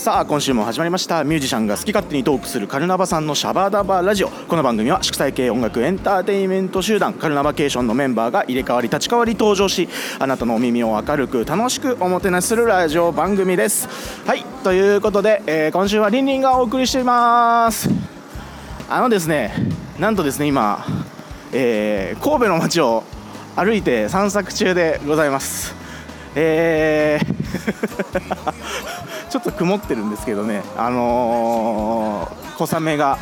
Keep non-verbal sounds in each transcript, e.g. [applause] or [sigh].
さあ今週も始まりました。ミュージシャンが好き勝手にトークするカルナバさんのシャバダバラジオ。この番組は祝祭系音楽エンターテインメント集団。カルナバケーションのメンバーが入れ替わり立ち替わり登場しあなたのお耳を明るく楽しくおもてなしするラジオ番組です。はいということで、えー今週はリンリンがお送りしています。あのですねなんとですね今、えー神戸の街を歩いて散策中でございます。えー [laughs] ちょっと曇ってるんですけどね、あのー小雨が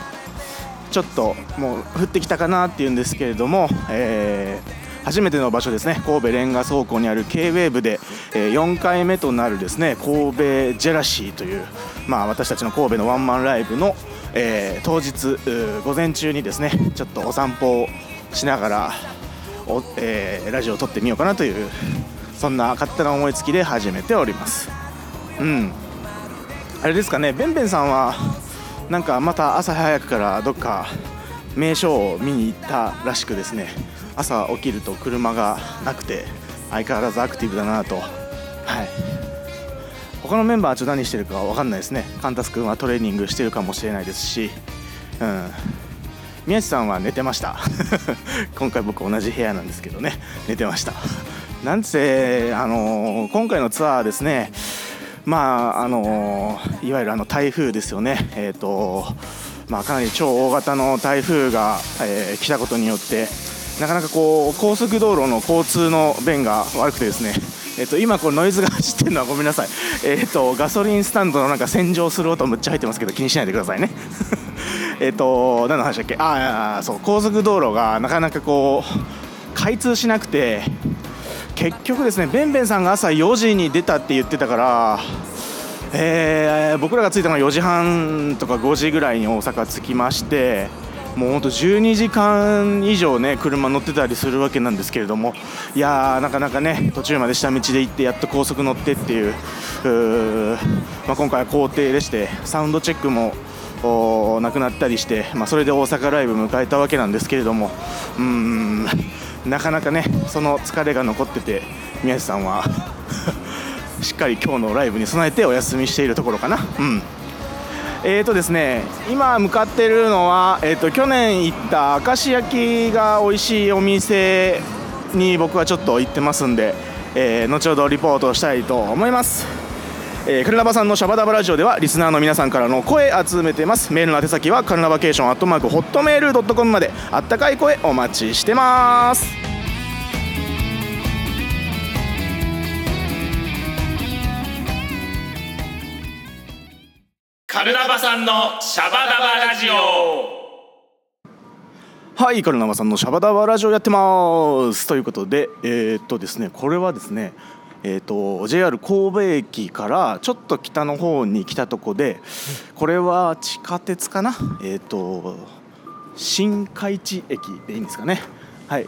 ちょっともう降ってきたかなっていうんですけれども、えー初めての場所ですね。神戸レンガ倉庫にある K-WAVE で、えー4回目となるですね神戸ジェラシーという、まあ、私たちの神戸のワンマンライブの、えー当日午前中にですねちょっとお散歩をしながらお、えーラジオを撮ってみようかなというそんな勝手な思いつきで始めております。うん。あれですかねベンベンさんはなんかまた朝早くからどっか名所を見に行ったらしくですね朝起きると車がなくて相変わらずアクティブだなと。はい。他のメンバーはちょっと何してるかわかんないですね。カンタス君はトレーニングしてるかもしれないですし。うん。宮地さんは寝てました。[laughs] 今回僕同じ部屋なんですけどね。寝てました。なんせあのー今回のツアーですねまああのいわゆるあの台風ですよね、えーとまあ、かなり超大型の台風が、えー来たことによってなかなかこう高速道路の交通の便が悪くてですね、えー、と今こうノイズが走ってるのはごめんなさい、えー、とガソリンスタンドのなんか洗浄する音むっちゃ入ってますけど気にしないでくださいね。[laughs] えっと何の話だっけ？ああそう高速道路がなかなかこう開通しなくて結局ですねベンベンさんが朝4時に出たって言ってたから、えー僕らが着いたのが4時半とか5時ぐらいに大阪着きましてもうほんと12時間以上ね車乗ってたりするわけなんですけれどもいやーなかなかね途中まで下道で行ってやっと高速乗ってっていうまあ、今回は工程でしてサウンドチェックもなくなったりして、まあ、それで大阪ライブ迎えたわけなんですけれどもうーんなかなかねその疲れが残ってて宮地さんは [laughs] しっかり今日のライブに備えてお休みしているところかな。うんえーとですね、今向かっているのは、えー、と去年行った明石焼きが美味しいお店に僕はちょっと行ってますんで、えー後ほどリポートしたいと思います。えーカルナバさんのシャバダバラジオではリスナーの皆さんからの声集めてます。メールの宛先はカルナバケーションアットマークホットメールドットコムまで。あったかい声お待ちしてます。カルナバさんのシャバダバラジオ。はいカルナバさんのシャバダバラジオやってます。ということでえーっとですねこれはですねえー、と JR 神戸駅からちょっと北の方に来たとこでこれは地下鉄かな？えー、と新海地駅でいいんですかね？はい、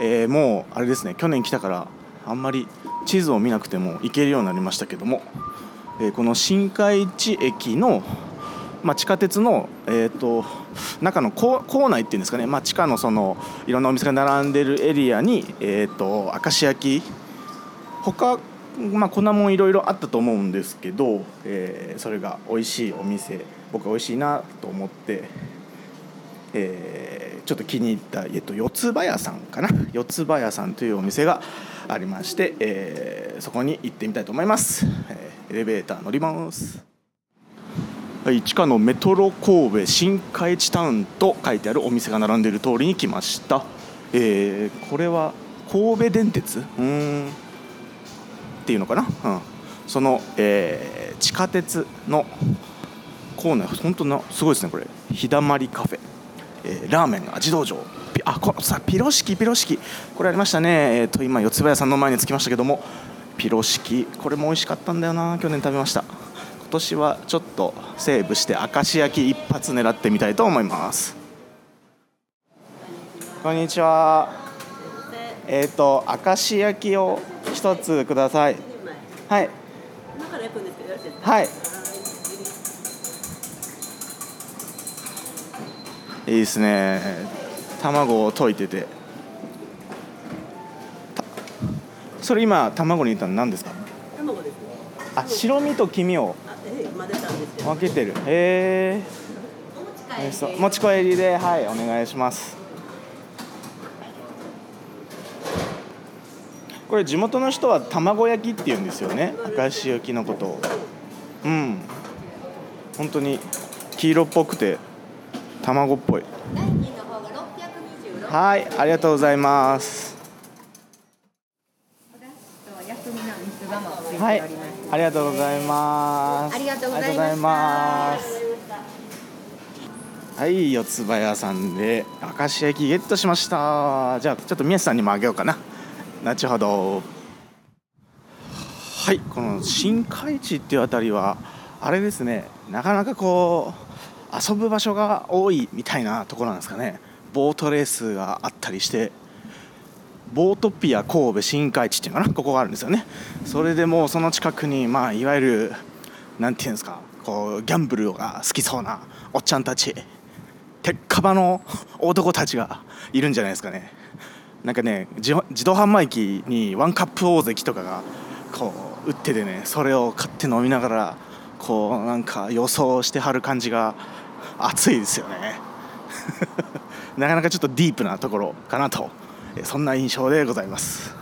えーもうあれですね去年来たからあんまり地図を見なくても行けるようになりましたけども、えーこの新海地駅のまあ、地下鉄の、えー、と中の構構内っていうんですかね、まあ、地下のそのいろんなお店が並んでるエリアに、えー、と明石焼き他まあこんなもんいろいろあったと思うんですけど、えーそれが美味しいお店僕は美味しいなと思って、えーちょっと気に入った、えっと、四つ葉屋さんかな？四つ葉屋さんというお店がありまして、えーそこに行ってみたいと思います、えーエレベーター乗ります。はい、地下のメトロ神戸新海地タウンと書いてあるお店が並んでいる通りに来ました、えーこれは神戸電鉄？うん。っていうのかな、うん、その、えー地下鉄の構内本当なすごいですねこれ。日だまりカフェ、えーラーメン味道場あこさピロシキピロシキ。これありましたね。えっ、と今四つ葉屋さんの前に着きましたけども。ピロシキこれも美味しかったんだよな。去年食べました。今年はちょっとセーブして明石焼き一発狙ってみたいと思います。こんにちは。えっ、と明石焼きを一つください。はい。今から焼くんですけどよろしいですか？はい。いいですね。卵を溶いてて。たそれ今卵に入れたの何ですか？卵ですね。あ白身と黄身を分けてる。へえ。持ち帰りではいお願いしますこれ地元の人は卵焼きって言うんですよね。明石焼きのこと。をうん。本当に黄色っぽくて卵っぽい。代金の方が626はいありがとうございます。はいありがとうございます。ありがとうございましたありがとうございます。はい四つ葉屋さんで明石焼きゲットしました。じゃあちょっと宮地さんにもあげようかな後ほど。はいこの新海地っていうあたりはあれですねなかなかこう遊ぶ場所が多いみたいなところなんですかね。ボートレースがあったりしてボートピア神戸新海地っていうのかなここがあるんですよね。それでもうその近くにまあいわゆるなんていうんですかこうギャンブルが好きそうなおっちゃんたち鉄火場の男たちがいるんじゃないですかね。なんかね自動販売機にワンカップ大関とかがこう売っててねそれを買って飲みながらこうなんか予想してはる感じが熱いですよね。[laughs] なかなかちょっとディープなところかなと。そんな印象でございます。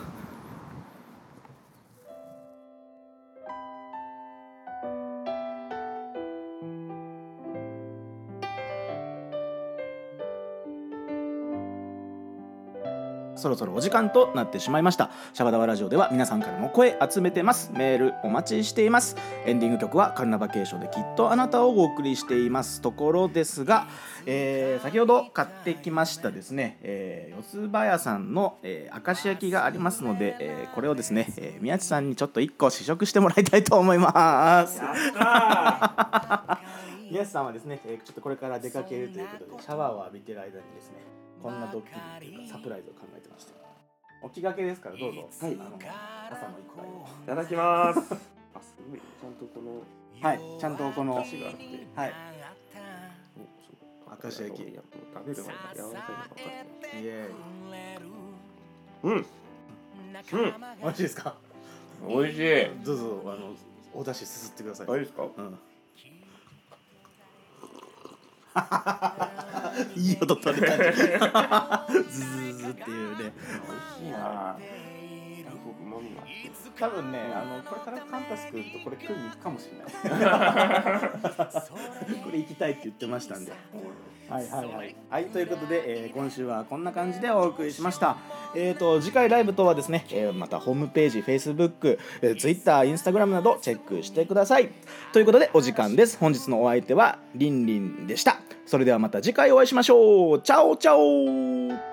そろそろお時間となってしまいました。シャバダワラジオでは皆さんからの声集めてます。メールお待ちしています。エンディング曲はカルナバケーションできっとあなたをお送りしていますところですが、えー先ほど買ってきましたですね、えー四つ葉屋さんの、えー明石焼きがありますので、えーこれをですね、えー宮地さんにちょっと一個試食してもらいたいと思います。[laughs] 宮地さんはですね、えーちょっとこれから出かけるということでシャワーを浴びてる間にですねこんなドッキリっていうかサプライズを考えてましたお気がけですからどうぞ、はい、あの朝の一杯をいただきます。あ、すごい。ちゃんとこのはいちゃんとこの出汁があって。はいおそう明石焼きいやもう食べる前に柔らかいのが分かってイエうん。うん。ーイ美味しいですか？美味しい。どうぞあのお出汁すすってくださいあいいですか？うん [laughs] いい音取れたねズズズズっていうね。美味しいな。すごく旨味があって。多分ねあのこれからカンタス君とこれ食いに行くかもしれない。[laughs] これ行きたいって言ってましたんで。はいはいはい、はい、ということで、えー今週はこんな感じでお送りしました。えー、と次回ライブとはですね、えーまたホームページ Facebook、えー、Twitter、Instagram などチェックしてください。ということでお時間です。本日のお相手はりんりんでしたそれではまた次回お会いしましょう。チャオチャオ。